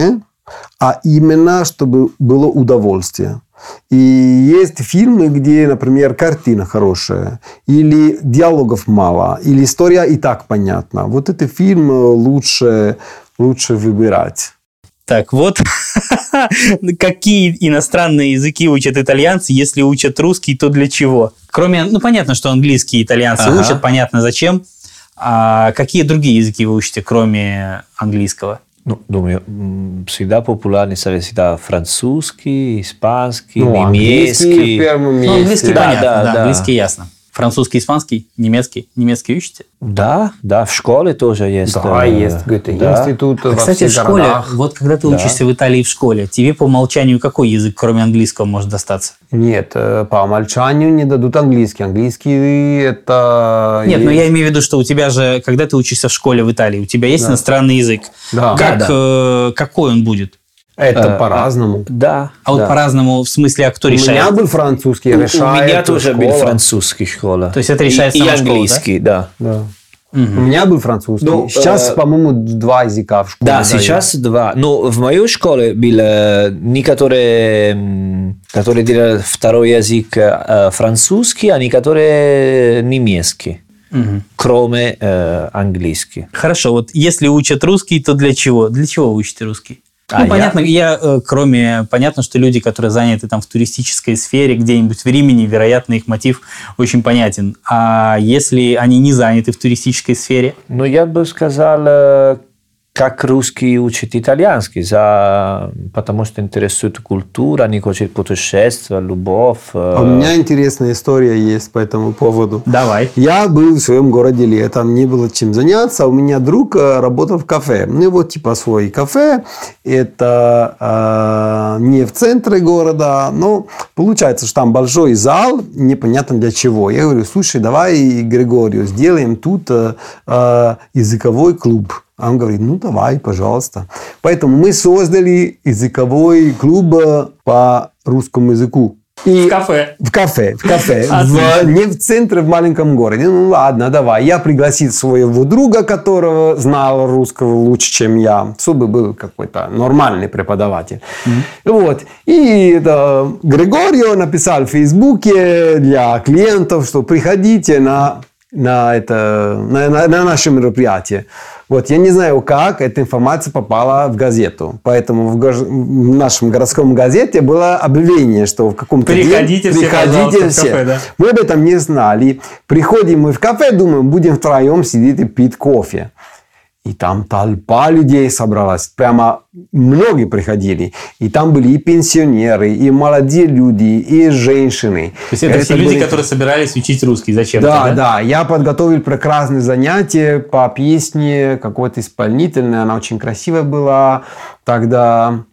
а именно, чтобы было удовольствие. И есть фильмы, где, например, картина хорошая, или диалогов мало, или история и так понятна. Вот этот фильм лучше, лучше выбирать.
Так, вот какие иностранные языки учат итальянцы, если учат русский, то для чего? Кроме, ну, понятно, что английский итальянцы
Ага.
учат, понятно, зачем. А какие другие языки вы учите, кроме английского?
Ну, думаю, всегда популярны всегда французский, испанский,
Ну, английский в
немецкий.
первом
Ну, английский.
Да,
понятно, да,
да, да.
английский ясно. Французский, испанский, немецкий. Немецкий учите?
Да, да, в школе тоже есть.
Да,
э,
есть
да.
Гёте-институт
А,
во
кстати, в
всех
школе,
городах.
вот когда ты
Да.
учишься в Италии в школе, тебе по умолчанию какой язык, кроме английского, может достаться?
Нет, э, по умолчанию не дадут английский. Английский это...
Нет, но
есть-
я имею в виду, что у тебя же, когда ты учишься в школе в Италии, у тебя есть
Да.
иностранный язык.
Да.
Как,
Да,
э, какой он будет?
Это
Э,
по-разному.
Да.
А вот
да.
по-разному, в смысле, а кто
У
решает?
меня был французский,
У, у
решает
меня тоже был французский школа.
То есть это решает
и, и
сама школа,
английский, да?
Да.
Мгм.
У меня был французский.
Ну,
Сейчас,
э,
по-моему, два языка в школе.
Да,
дают.
сейчас два. Но в моей школе были некоторые, которые делали второй язык э, французский, а некоторые немецкий,
Мгм.
кроме э, английский.
Хорошо, вот если учат русский, то для чего? Для чего вы учите русский?
А
ну,
я-
понятно, я, э, кроме, понятно, что люди, которые заняты там в туристической сфере, где-нибудь в Римени, вероятно, их мотив очень понятен. А если они не заняты в туристической сфере?
Но я бы сказал, э, как русский учит итальянский, за... потому что интересует культура, они хотят путешествовать, любовь. э,
А У меня интересная история есть по этому поводу.
Давай.
Я был в своем городе летом, не было чем заняться. У меня друг э, работал в кафе. Ну, вот типа свой кафе. Это э, не в центре города, но получается, что там большой зал, непонятно для чего. Я говорю, слушай, давай, Григорию, сделаем тут э, э, языковой клуб. А он говорит, ну давай, пожалуйста. Поэтому мы создали языковой клуб э, по русскому языку. И
В кафе.
в кафе, в кафе. В- не в центре, в маленьком городе. Ну ладно, давай. Я пригласил своего друга, которого знал русского лучше, чем я, чтобы был какой-то нормальный преподаватель. Вот. И это, Григорио написал в Фейсбуке для клиентов, что приходите на на, это, на, на, на наше мероприятие. Вот, я не знаю, как эта информация попала в газету. Поэтому в, гож- в нашем городском газете было объявление, что в каком-то день
Приходите все, в кафе, да.
Мы об этом не знали. Приходим мы в кафе, думаем, будем втроем сидеть и пить кофе. И там толпа людей собралась. Прямо многие приходили. И там были и пенсионеры, и молодые люди, и женщины.
То есть это, все люди,
были-
которые собирались учить русский зачем-то,
да, да, Я подготовил прекрасное занятие по песне какой-то исполнительной. Она очень красивая была. Тогда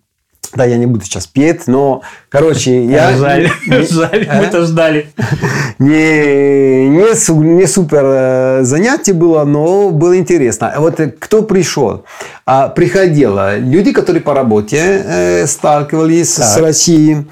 Да, я не буду сейчас петь, но, короче, я...
Жаль,
не-
жаль,
а?
мы-то ждали.
Не, не, су- не супер э, занятие было, но было интересно. А Вот э, кто пришел? А, приходило люди, которые по работе э, сталкивались с Россией.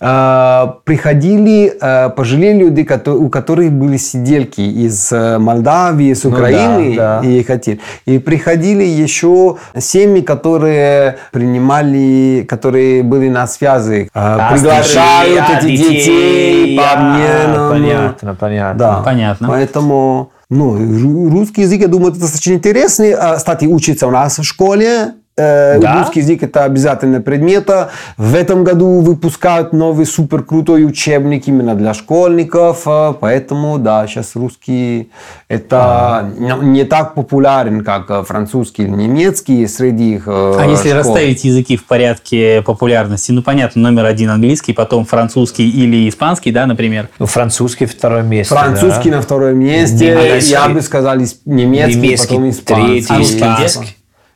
А, приходили э, пожилые люди, у которых были сидельки из Молдавии, с
Ну да,
Украины
да.
и хотели. И приходили еще семьи, которые принимали, которые были на связи, а,
А,
приглашают
а,
этих
детей,
детей по обменам.
Понятно, понятно.
Да.
Понятно.
Поэтому ну, ру- русский язык, я думаю, это достаточно интересный. А, Кстати, учится у нас в школе. Э,
Да?
Русский язык это обязательный предмет. В этом году выпускают новый супер крутой учебник именно для школьников. Э, Поэтому, да, сейчас русский это ну, не так популярен, как э, французский или немецкий среди их э,
А если
школ.
расставить языки в порядке популярности, ну понятно, номер один английский, потом французский или испанский, да, например.
Ну, французский второе место.
Французский
да.
на втором месте,
Немецкий.
я бы сказал немецкий,
Немецкий
потом испанский.
третий,
А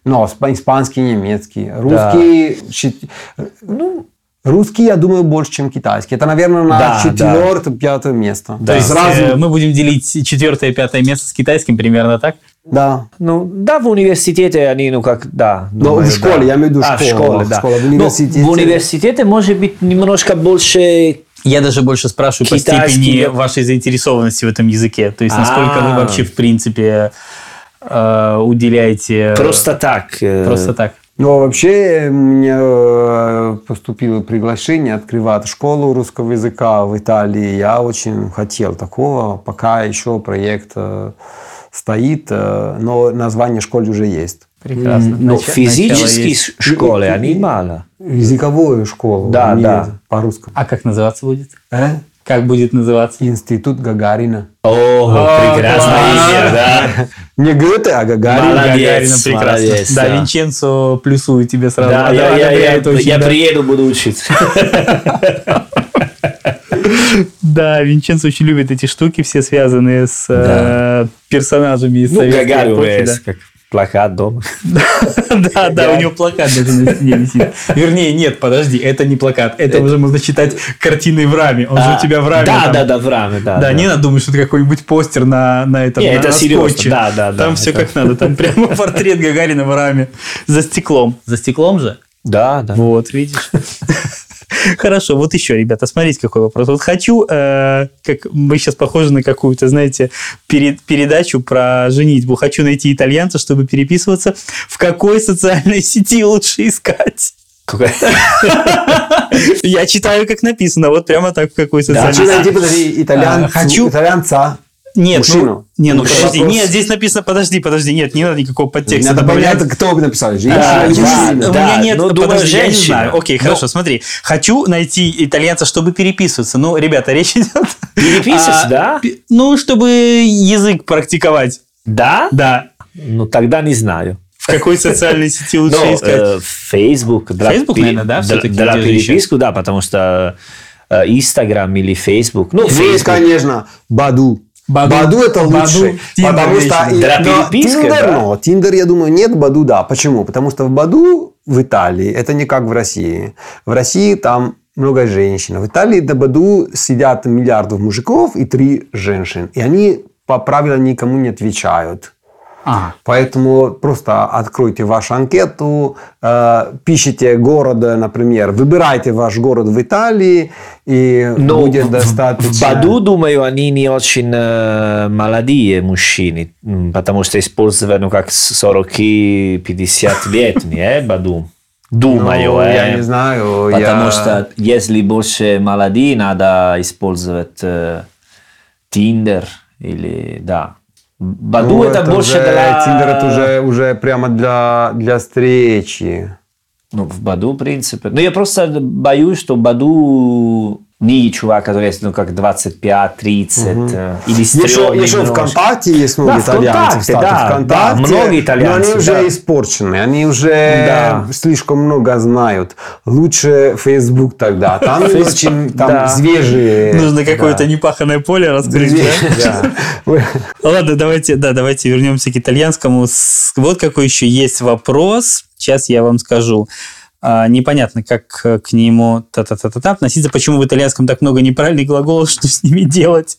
испанский.
Ну, исп- испанский, немецкий. Русский, щит- ну, русский, я думаю, больше, чем китайский. Это, наверное, на
Да,
четвертое, пятое место.
То есть
сразу,
э, мы будем делить четвертое и пятое место с китайским, примерно так?
да.
Ну, да, в университете они, ну, как, да.
Но
думаю,
в школе,
да.
я имею в виду
А, в
школа,
школе, да.
школа, в
Ну,
университете.
в университете может быть немножко больше...
Я даже больше спрашиваю по
Китайский,
степени
да.
вашей заинтересованности в этом языке. То есть, насколько вы
А.
вообще, в принципе, э, уделяете...
Просто так. э,
Просто так.
Но вообще мне э, поступило приглашение открывать школу русского языка в Италии. Я очень хотел такого, пока еще проект э, стоит, э, но название школы уже есть.
Прекрасно.
Ну,
Нача-
физические
есть.
школы, они мало.
Языковую школу.
Да,
не
да.
По-русски.
А как называться будет?
Э?
Как будет называться?
Институт Гагарина.
О, прекрасное
класс.
имя, да.
Не Гёте, а Гагарин.
Молодец,
Гагарина, прекрасно.
молодец,
да,
да.
Винченцо плюсую тебе сразу.
Да,
Одобряет
я, я, я,
очень,
я
да.
приеду, буду учиться.
Да, Винченцо очень любит эти штуки, все связанные с э, персонажами из
Ну,
советской
Гагарин
эпохи, да.
как плакат дома.
Да, да, у него плакат даже на стене висит. Вернее, нет, подожди, это не плакат. Это уже можно считать картиной в раме. Он же у тебя в раме.
Да, да, да, в раме, да.
Да, не надо думать, что это какой-нибудь постер на, на этом,
Не,
на,
это серьезно, да, да, да,
Там все как надо. Там прямо портрет Гагарина в раме. За стеклом. За стеклом же?
Да, да.
Вот, видишь. Хорошо, вот еще, ребята, смотрите, какой вопрос. Вот хочу, э, как мы сейчас похожи на какую-то, знаете, пере- передачу про женитьбу. Хочу найти итальянца, чтобы переписываться. В какой социальной сети лучше искать?
Какой-
Я читаю, как написано, вот прямо так, в какой социальной сети.
найти, подожди, итальянцу,
А, хочу-
итальянца.
Нет,
Мужчину.
ну, не, ну
Ну,
подожди,
вопрос.
нет, здесь написано, подожди, подожди, нет, не надо никакого подтекста
Надо
добавлять.
понять, кто бы написал, женщина
Да,
или
да,
мужчина.
У
да.
меня нет,
ну, думаю,
подожди, я не знаю. Окей,
Ну.
хорошо, смотри. Хочу найти итальянца, чтобы переписываться. Ну, ребята, речь идет...
Переписываться,
А,
да?
Ну, чтобы язык практиковать.
Да?
Да.
Ну, тогда не знаю.
В какой социальной сети лучше
Ну,
искать?
э, Facebook. Для
Facebook, наверное, да,
для- Для
еще?
переписку, да, потому что э, Instagram или Facebook. Ну, Facebook.
конечно, Badoo.
Badoo.
Badoo, это
Badoo,
лучше.
Tinder
потому что... и-
Для
но
переписки,
Tinder,
да?
но Tinder, я думаю, нет, Badoo, да. Почему? Потому что в Badoo, в Италии, это не как в России. В России там много женщин. В Италии на Badoo сидят миллиардов мужиков и три женщин. И они по правилам никому не отвечают.
Ага.
Поэтому просто откройте вашу анкету, э, пишите город, например, выбирайте ваш город в Италии, и
Но
будет
в-
достаточно...
В Баду, думаю, они не очень э, молодые мужчины, потому что используют ну, как 40-50 лет, не, Баду? Думаю,
Ну,
э.
я не знаю.
Потому
я-
что если больше молодые, надо использовать э, Tinder или да. Баду
Ну,
это, больше
уже,
для...
Тиндер это уже, уже прямо для, для встречи.
Ну, в Баду, в принципе. Но я просто боюсь, что Баду не чувак, который есть, ну, как 25-30, э, или
Еще,
стрёмный
еще
немножко.
ВКонтакте есть много
Да,
итальянцев.
ВКонтакте,
кстати,
да,
ВКонтакте,
да, много итальянцев,
Но они уже
да.
испорчены, они уже
Да.
слишком много знают. Лучше Facebook тогда. Там
Facebook,
очень там
да.
свежие.
Нужно какое-то
да.
непаханное поле раскрыть, да? Ладно, давайте, да, давайте вернемся к итальянскому. Вот какой еще есть вопрос. Сейчас я вам скажу. А, непонятно, как к нему та-та-та-та относиться, почему в итальянском так много неправильных глаголов, что с ними делать.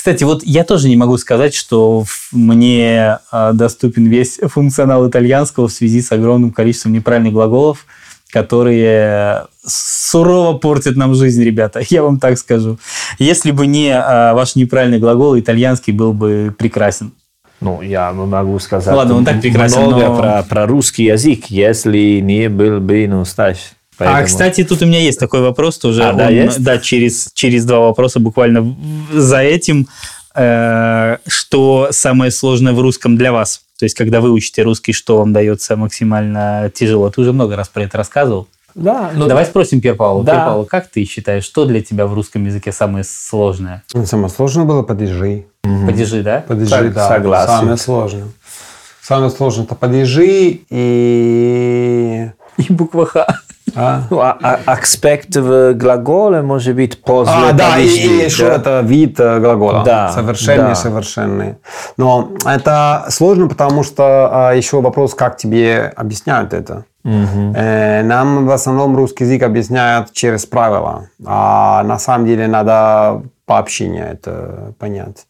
Кстати, вот я тоже не могу сказать, что мне а, доступен весь функционал итальянского в связи с огромным количеством неправильных глаголов, которые сурово портят нам жизнь, ребята. Я вам так скажу. Если бы не а, ваш неправильный глагол, итальянский был бы прекрасен.
Ну, я могу сказать
Ладно, он так прекрасен,
много
но...
про, про русский язык, если не был бы ну, стаж.
Поэтому... А, кстати, тут у меня есть такой вопрос тоже.
А,
он,
да, есть?
Да, через, через два вопроса буквально за этим. Э, что самое сложное в русском для вас? То есть, когда вы учите русский, что вам дается максимально тяжело? Ты уже много раз про это рассказывал.
Да,
ну, Давай спросим Пьер Павла.
Да.
Пьер Павла, как ты считаешь, что для тебя в русском языке самое сложное?
Самое сложное было падежи.
Угу. Падежи, да?
Падежи,
Так,
да.
согласен.
Самое сложное. Самое сложное это падежи и...
И буква Х.
А?
Ну, а, а аспект в глаголе может быть после
А, да, и, еще
да?
это вид э, глагола.
Да,
Совершенный,
да.
совершенный. Но это сложно, потому что а, еще вопрос, как тебе объясняют это. Э, Нам в основном русский язык объясняют через правила, а на самом деле надо по общению это понять.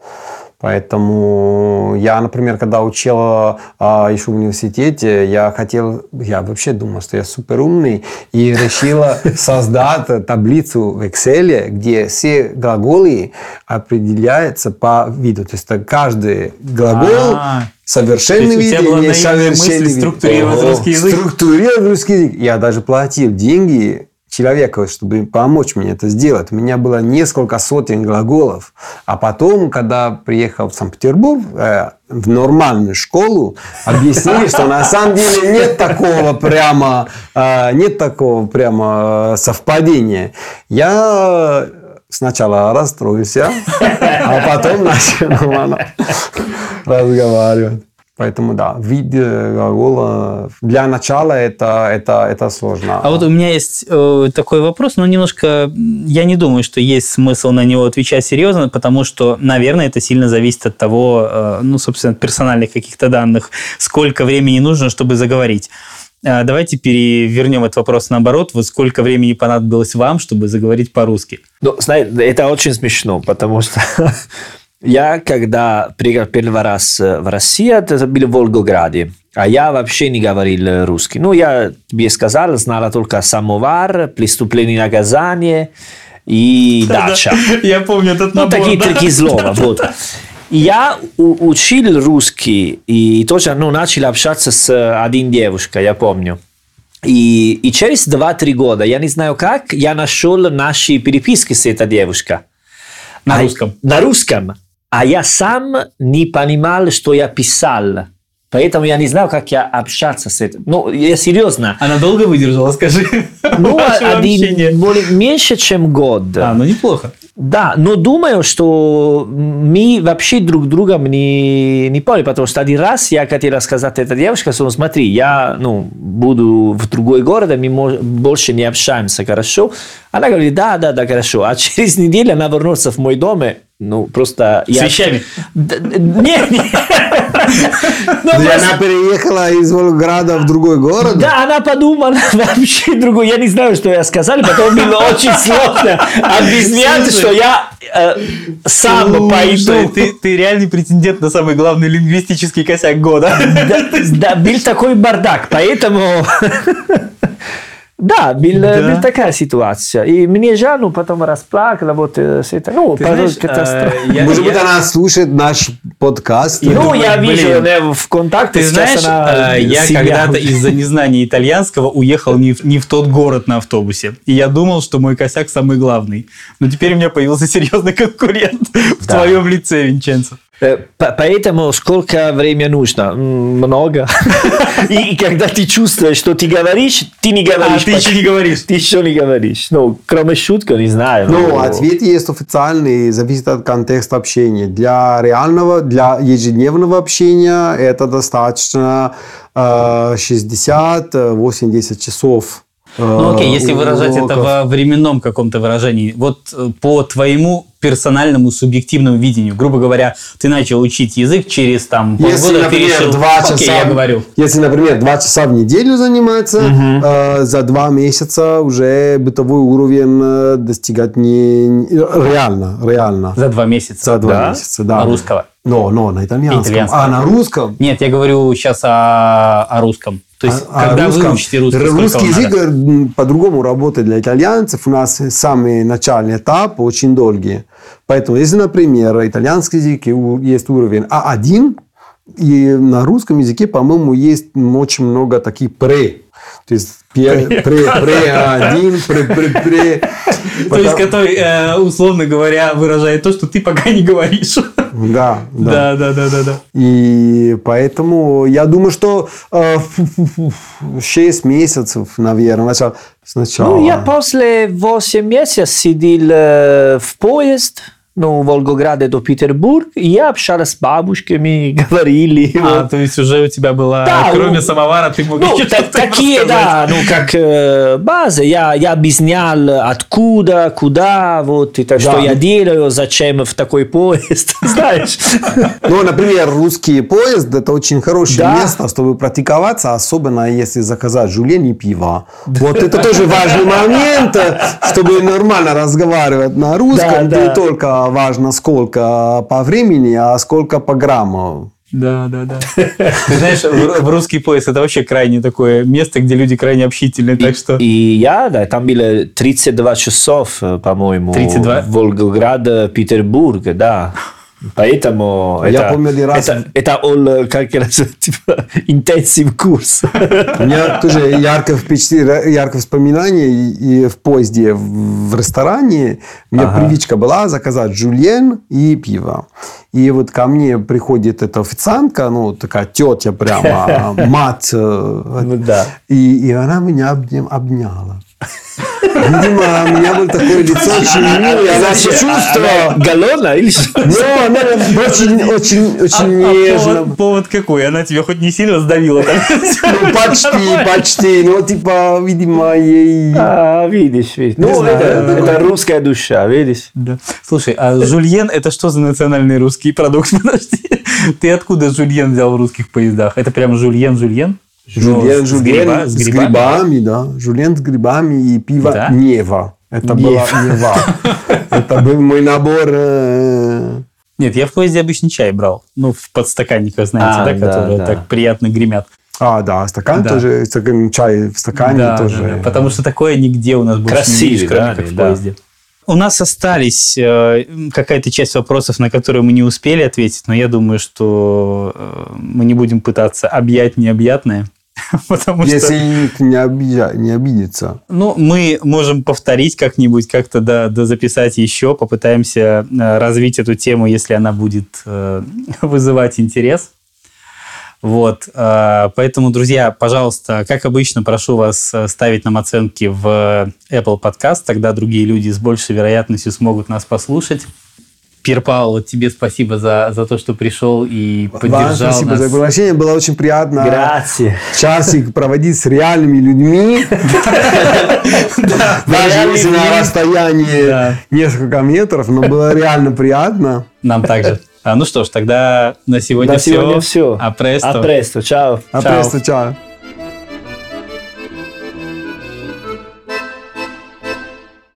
Поэтому я, например, когда учил а, еще в университете, я хотел, я вообще думал, что я супер умный, и решил создать таблицу в Excel, где все глаголы определяются по виду. То есть каждый глагол
А.
совершенный
То есть у
вид
тебя была
или несовершенный
мысль
вид.
структурировать
О,
русский язык?
Структурировать русский язык. Я даже платил деньги человеку, чтобы помочь мне это сделать. У меня было несколько сотен глаголов. А потом, когда приехал в Санкт-Петербург, э, в нормальную школу, объяснили, что на самом деле нет такого прямо, э, нет такого прямо э, совпадения. Я сначала расстроился, а потом начал разговаривать. Поэтому да, вид глагола для начала это, это, это сложно.
А вот у меня есть э, такой вопрос, но немножко я не думаю, что есть смысл на него отвечать серьезно, потому что, наверное, это сильно зависит от того, э, ну, собственно, от персональных каких-то данных, сколько времени нужно, чтобы заговорить. А, Давайте перевернем этот вопрос наоборот. Вот сколько времени понадобилось вам, чтобы заговорить по-русски?
Ну, знаете, это очень смешно, потому что я, когда приехал первый раз в Россию, это был в Волгограде, а я вообще не говорил русский. Ну, я тебе сказал, знала только самовар, преступление и наказание и дача.
Я помню этот
Ну, такие такие слова, вот. Я у- учил русский и тоже ну, начал общаться с одной девушкой, я помню. И, и через 2-3 года, я не знаю как, я нашел наши переписки с этой девушкой.
На
А-
русском.
На русском. А я сам не понимал, что я писал. Поэтому я не знал, как я общаться с этим. Ну, я серьезно.
Она долго выдержала, скажи?
Ну,
общение?
один, более, меньше, чем год.
А, ну неплохо.
Да, но думаю, что мы вообще друг друга не, не поняли, потому что один раз я хотел сказать этой девушке, что смотри, я ну, буду в другой город, мы мо- больше не общаемся, хорошо? Она говорит, да, да, да, хорошо. А через неделю она вернулась в мой дом, и, ну, просто...
С вещами?
Да, да, Нет, нет. Ну,
И
просто-
она переехала из Волгограда в другой город?
Да, она подумала вообще другое. Я не знаю, что я сказал, потом было очень сложно объяснять, что я э, сам пойду.
Ты, ты реальный претендент на самый главный лингвистический косяк года.
Да, да, был такой бардак, поэтому... Да, был,
Да.
был такая ситуация. И мне жаль, ну, потом расплакала, вот, э, с это, ну,
Ты знаешь,
катастрофа.
э, я-
Может быть,
я-
она слушает наш подкаст?
Ну,
думаю,
я
блин.
вижу да, в контакте,
Ты знаешь,
она
э, я когда-то из-за незнания итальянского уехал не в, не в тот город на автобусе. И я думал, что мой косяк самый главный. Но теперь у меня появился серьезный конкурент в
Да.
твоем лице, Винченцо.
По- Поэтому сколько времени нужно? Много. И когда ты чувствуешь, что ты говоришь, ты не
А,
говоришь.
ты еще не говоришь.
Ты еще не говоришь. Ну, кроме шутки, не знаю.
Ну, ответ есть официальный, зависит от контекста общения. Для реального, для ежедневного общения это достаточно э, 60-80 часов.
Ну окей, если выражать это во временном каком-то выражении, вот по твоему персональному субъективному видению. Грубо говоря, ты начал учить язык через там полгода,
Если,
ты
например,
решил,
два
окей,
часа,
я говорю.
если, например, два часа в неделю занимается, э, за два месяца уже бытовой уровень э, достигать не, реально, реально.
За два месяца.
За два
Да?
месяца, да.
На русского.
Но, но на итальянском.
Итальянском.
А на русском?
Нет, я говорю сейчас о, о русском. То есть,
А- а
когда
русском-
вы учите русский,
русский язык
надо?
по-другому работает для итальянцев. У нас самый начальный этап очень долгий. Поэтому, если, например, итальянский язык есть уровень А1, и на русском языке, по-моему, есть очень много таких пре. То есть пре, пре, пре А1, пре, пре, пре.
То есть, который, э, условно говоря, выражает то, что ты пока не говоришь.
Да, да.
Да, да, да, да, да.
И поэтому я думаю, что э, 6 месяцев, наверное, сначала. сначала.
Ну, я после 8 месяцев сидел э, в поезд, ну, Волгограде до Петербург, и я общался с бабушками, говорили.
А,
вот.
то есть уже у тебя была,
Да,
кроме
у-
самовара, ты мог
Ну,
еще
та-
что-то
такие, да, ну, как э, база. Я, я объяснял, откуда, куда, вот, и так,
Да.
что я делаю, зачем в такой поезд, знаешь.
Ну, например, русский поезд – это очень хорошее
Да.
место, чтобы практиковаться, особенно если заказать жульен и пиво. Вот это тоже важный момент, чтобы нормально разговаривать на русском.
Да,
Не
да.
только важно, сколько по времени, а сколько по грамму.
Да, да, да. Ты знаешь, в, в русский пояс это вообще крайне такое место, где люди крайне общительные, так что...
И я, да, там было 32 часов, э, по-моему.
32?
Волгоград, Петербург, да. Поэтому
Я
это,
помню, ли раз-
это, это all, как это, типа, интенсив курс.
У меня тоже яркое впечатление, яркое воспоминание и, и в поезде, в, ресторане. У меня
Ага.
привычка была заказать жульен и пиво. И вот ко мне приходит эта официантка, ну, такая тетя прямо, мать. э,
Ну да.
И, и она меня обняла. Видимо, у меня было такое лицо очень милое, она сочувствовала.
Галона или что?
Но она очень, очень, очень
А
нежно.
повод, какой? Она тебя хоть не сильно сдавила?
Ну, почти, почти. Ну, типа, видимо, ей...
А, видишь, видишь. Ну,
знаю,
это,
это
это русская душа, видишь?
Да. Слушай, а жульен это что за национальный русский продукт? Подожди. Ты откуда жульен взял в русских поездах? Это прям жульен-жульен?
Жульен,
Ну, с гриба-
с,
с грибами?
грибами, да. Жульен с грибами и пиво
Да?
Нева. Это была Нева. Это был мой набор. э,
Нет, я в поезде обычно чай брал. Ну, в подстаканниках, знаете,
А,
да,
да,
которые
да.
так приятно гремят.
А, да, стакан
Да.
тоже, стакан чай в стакане
Да,
тоже.
да, да. Потому что такое нигде у нас больше не видишь, кроме
да,
как в
да.
поезде. У нас остались э, какая-то часть вопросов, на которые мы не успели ответить, но я думаю, что э, мы не будем пытаться объять необъятное, потому что...
Если никто не, обидя- не обидится.
Ну, мы можем повторить как-нибудь, как-то да, да записать еще, попытаемся э, развить эту тему, если она будет э, вызывать интерес. Вот, э, поэтому, друзья, пожалуйста, как обычно, прошу вас э, ставить нам оценки в Apple Podcast, тогда другие люди с большей вероятностью смогут нас послушать. Пир Пауло, тебе спасибо за, за то, что пришел и
Вам
поддержал
спасибо
нас.
за приглашение. Было очень приятно
Грация.
часик проводить с реальными людьми. Даже если на расстоянии несколько метров, но было реально приятно.
Нам также. А, ну что ж, тогда на сегодня
На
все.
сегодня все.
А престо.
А престо. Чао.
А
Чао.
просто чао.